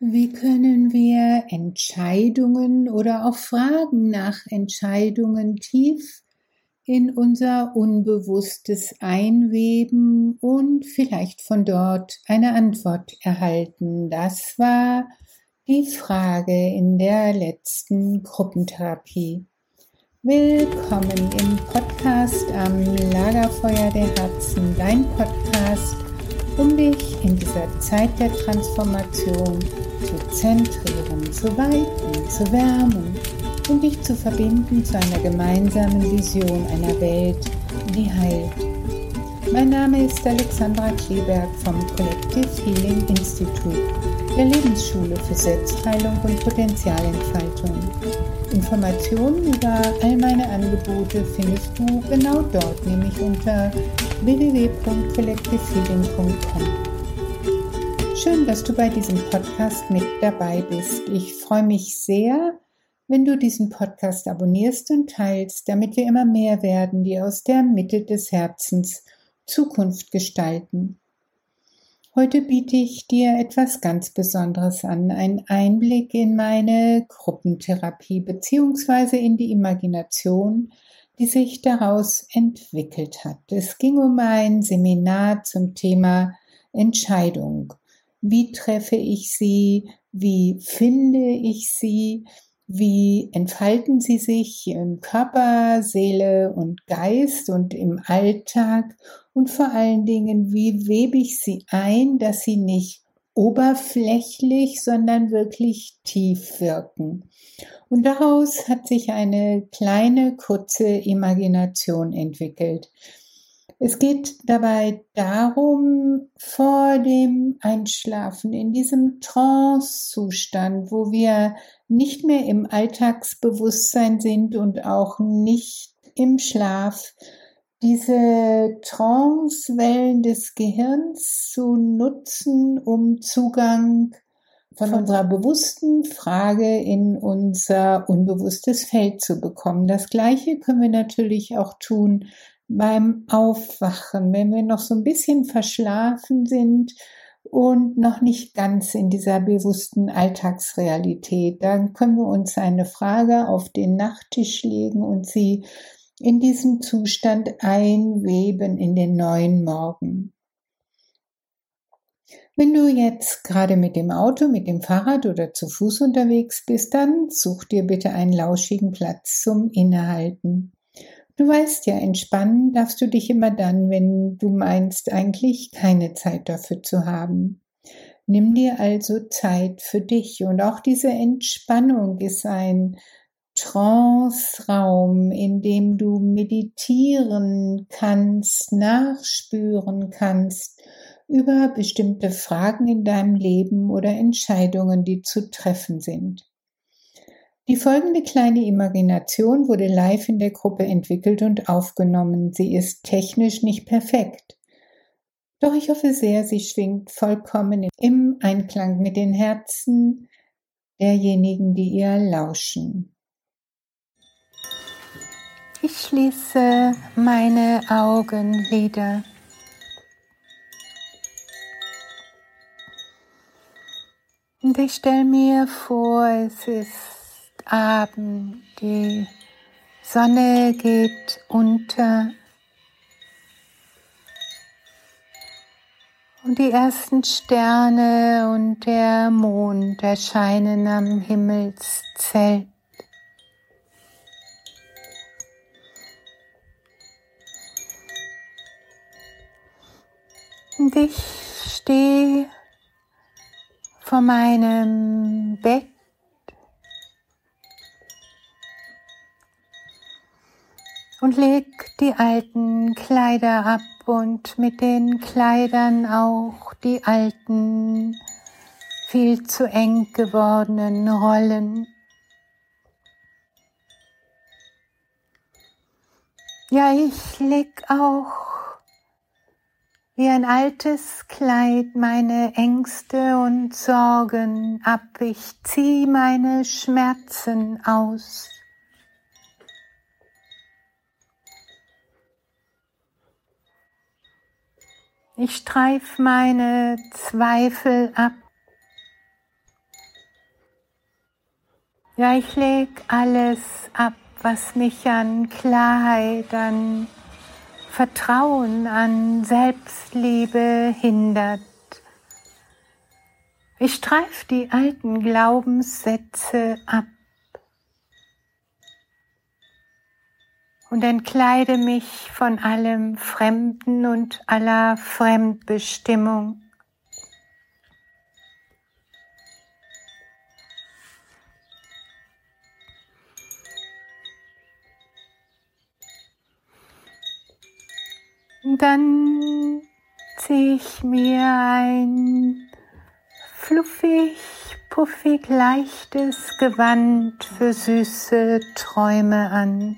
Wie können wir Entscheidungen oder auch Fragen nach Entscheidungen tief in unser Unbewusstes einweben und vielleicht von dort eine Antwort erhalten? Das war die Frage in der letzten Gruppentherapie. Willkommen im Podcast am Lagerfeuer der Herzen, dein Podcast, um dich in dieser Zeit der Transformation zu zentrieren, zu weiten, zu wärmen und dich zu verbinden zu einer gemeinsamen Vision einer Welt, die heilt. Mein Name ist Alexandra Kleberg vom Collective Healing Institute, der Lebensschule für Selbstheilung und Potenzialentfaltung. Informationen über all meine Angebote findest du genau dort, nämlich unter www.collectivehealing.com. Schön, dass du bei diesem Podcast mit dabei bist. Ich freue mich sehr, wenn du diesen Podcast abonnierst und teilst, damit wir immer mehr werden, die aus der Mitte des Herzens Zukunft gestalten. Heute biete ich dir etwas ganz Besonderes an, einen Einblick in meine Gruppentherapie bzw. in die Imagination, die sich daraus entwickelt hat. Es ging um ein Seminar zum Thema Entscheidung. Wie treffe ich sie? Wie finde ich sie? Wie entfalten sie sich im Körper, Seele und Geist und im Alltag? Und vor allen Dingen, wie webe ich sie ein, dass sie nicht oberflächlich, sondern wirklich tief wirken? Und daraus hat sich eine kleine, kurze Imagination entwickelt. Es geht dabei darum, vor dem Einschlafen in diesem Trance-Zustand, wo wir nicht mehr im Alltagsbewusstsein sind und auch nicht im Schlaf, diese Trance-Wellen des Gehirns zu nutzen, um Zugang von unserer bewussten Frage in unser unbewusstes Feld zu bekommen. Das Gleiche können wir natürlich auch tun beim Aufwachen, wenn wir noch so ein bisschen verschlafen sind und noch nicht ganz in dieser bewussten Alltagsrealität, dann können wir uns eine Frage auf den Nachttisch legen und sie in diesem Zustand einweben in den neuen Morgen. Wenn du jetzt gerade mit dem Auto, mit dem Fahrrad oder zu Fuß unterwegs bist, dann such dir bitte einen lauschigen Platz zum Innehalten. Du weißt ja, entspannen darfst du dich immer dann, wenn du meinst, eigentlich keine Zeit dafür zu haben. Nimm dir also Zeit für dich und auch diese Entspannung ist ein Trance-Raum, in dem du meditieren kannst, nachspüren kannst über bestimmte Fragen in deinem Leben oder Entscheidungen, die zu treffen sind. Die folgende kleine Imagination wurde live in der Gruppe entwickelt und aufgenommen. Sie ist technisch nicht perfekt. Doch ich hoffe sehr, sie schwingt vollkommen im Einklang mit den Herzen derjenigen, die ihr lauschen. Ich schließe meine Augenlider. Und ich stelle mir vor, es ist Abend, die Sonne geht unter und die ersten Sterne und der Mond erscheinen am Himmelszelt. Und ich stehe vor meinem Bett und leg die alten Kleider ab und mit den Kleidern auch die alten, viel zu eng gewordenen Rollen. Ja, ich leg auch wie ein altes Kleid meine Ängste und Sorgen ab. Ich zieh meine Schmerzen aus. Ich streif meine Zweifel ab. Ja, ich leg alles ab, was mich an Klarheit, an Vertrauen, an Selbstliebe hindert. Ich streif die alten Glaubenssätze ab und entkleide mich von allem Fremden und aller Fremdbestimmung. Dann ziehe ich mir ein fluffig, puffig, leichtes Gewand für süße Träume an.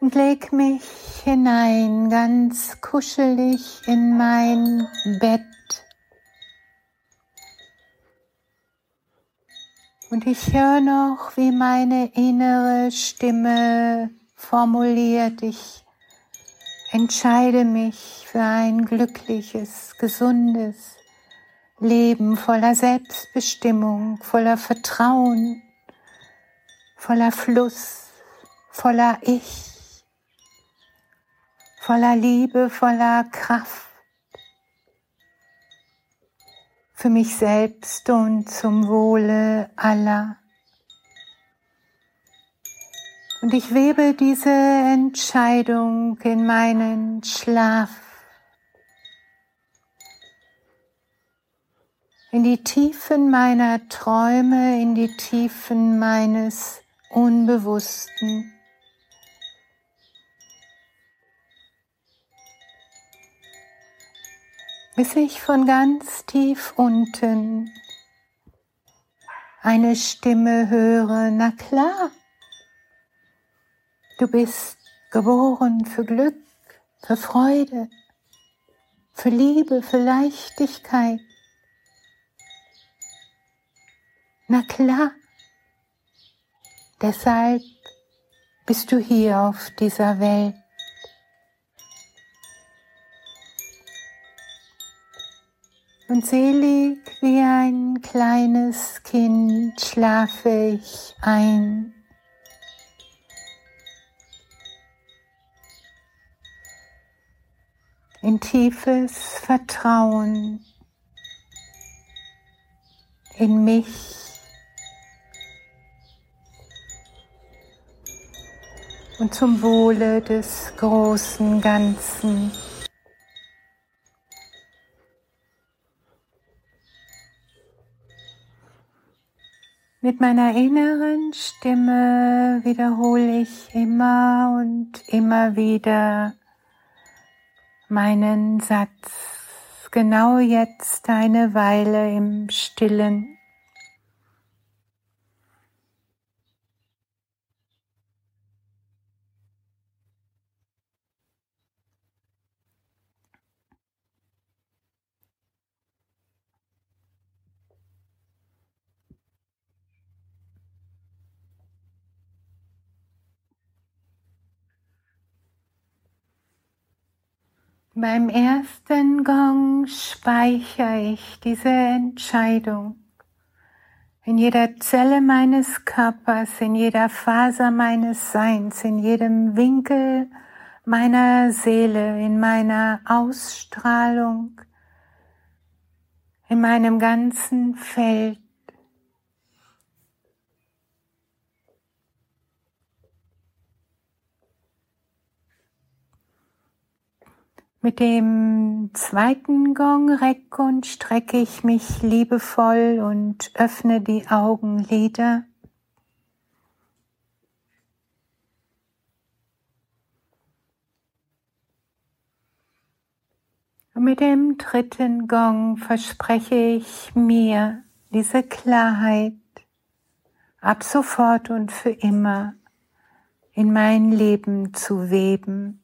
Und leg mich hinein, ganz kuschelig in mein Bett. Und ich höre noch, wie meine innere Stimme formuliert, ich entscheide mich für ein glückliches, gesundes Leben voller Selbstbestimmung, voller Vertrauen, voller Fluss, voller Ich, voller Liebe, voller Kraft für mich selbst und zum Wohle aller. Und ich webe diese Entscheidung in meinen Schlaf, in die Tiefen meiner Träume, in die Tiefen meines Unbewussten. bis ich von ganz tief unten eine Stimme höre, na klar, du bist geboren für Glück, für Freude, für Liebe, für Leichtigkeit. Na klar, deshalb bist du hier auf dieser Welt. Und selig wie ein kleines Kind schlafe ich ein. In tiefes Vertrauen in mich. Und zum Wohle des großen Ganzen. Mit meiner inneren Stimme wiederhole ich immer und immer wieder meinen Satz, genau jetzt eine Weile im stillen Beim ersten Gong speichere ich diese Entscheidung in jeder Zelle meines Körpers, in jeder Faser meines Seins, in jedem Winkel meiner Seele, in meiner Ausstrahlung, in meinem ganzen Feld. Mit dem zweiten Gong reck und strecke ich mich liebevoll und öffne die Augenlider. Und mit dem dritten Gong verspreche ich mir diese Klarheit ab sofort und für immer in mein Leben zu weben.